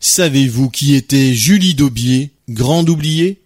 Savez-vous qui était Julie Daubier, grande oubliée?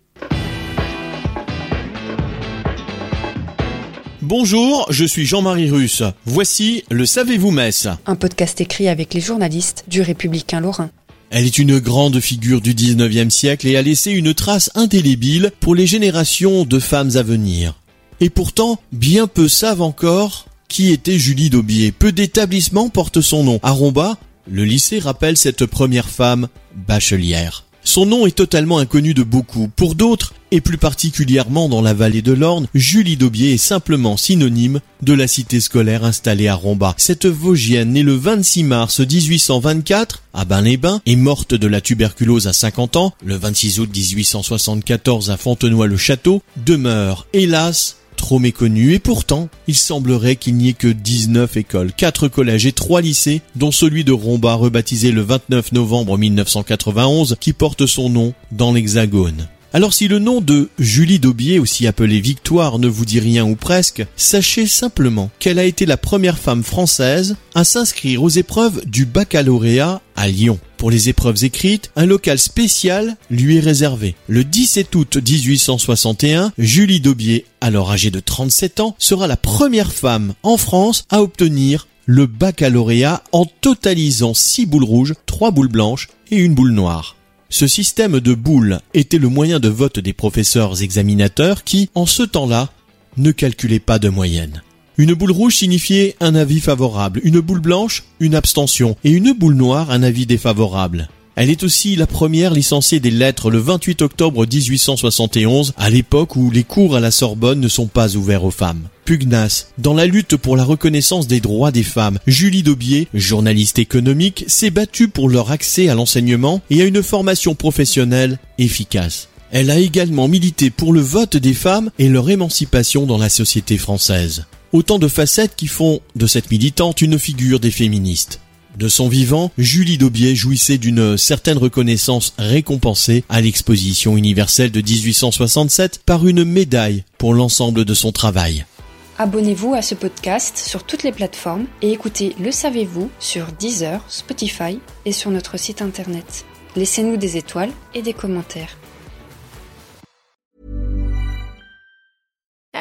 Bonjour, je suis Jean-Marie Russe. Voici le Savez-vous Metz un podcast écrit avec les journalistes du Républicain Lorrain. Elle est une grande figure du 19e siècle et a laissé une trace indélébile pour les générations de femmes à venir. Et pourtant, bien peu savent encore qui était Julie Daubier. Peu d'établissements portent son nom. À Romba, le lycée rappelle cette première femme bachelière. Son nom est totalement inconnu de beaucoup. Pour d'autres, et plus particulièrement dans la vallée de l'Orne, Julie Daubier est simplement synonyme de la cité scolaire installée à Romba. Cette Vosgienne, née le 26 mars 1824 à Bain-les-Bains, est morte de la tuberculose à 50 ans, le 26 août 1874 à Fontenoy-le-Château, demeure, hélas, trop méconnue et pourtant, il semblerait qu'il n'y ait que 19 écoles, 4 collèges et 3 lycées, dont celui de Romba rebaptisé le 29 novembre 1991 qui porte son nom dans l'Hexagone. Alors si le nom de Julie Daubier, aussi appelée Victoire, ne vous dit rien ou presque, sachez simplement qu'elle a été la première femme française à s'inscrire aux épreuves du baccalauréat à Lyon. Pour les épreuves écrites, un local spécial lui est réservé. Le 17 août 1861, Julie Daubier, alors âgée de 37 ans, sera la première femme en France à obtenir le baccalauréat en totalisant 6 boules rouges, 3 boules blanches et une boule noire. Ce système de boules était le moyen de vote des professeurs examinateurs qui, en ce temps-là, ne calculaient pas de moyenne. Une boule rouge signifiait un avis favorable, une boule blanche, une abstention, et une boule noire, un avis défavorable. Elle est aussi la première licenciée des lettres le 28 octobre 1871, à l'époque où les cours à la Sorbonne ne sont pas ouverts aux femmes. Pugnace, dans la lutte pour la reconnaissance des droits des femmes, Julie Daubier, journaliste économique, s'est battue pour leur accès à l'enseignement et à une formation professionnelle efficace. Elle a également milité pour le vote des femmes et leur émancipation dans la société française. Autant de facettes qui font de cette militante une figure des féministes. De son vivant, Julie Daubier jouissait d'une certaine reconnaissance récompensée à l'exposition universelle de 1867 par une médaille pour l'ensemble de son travail. Abonnez-vous à ce podcast sur toutes les plateformes et écoutez Le Savez-vous sur Deezer, Spotify et sur notre site internet. Laissez-nous des étoiles et des commentaires.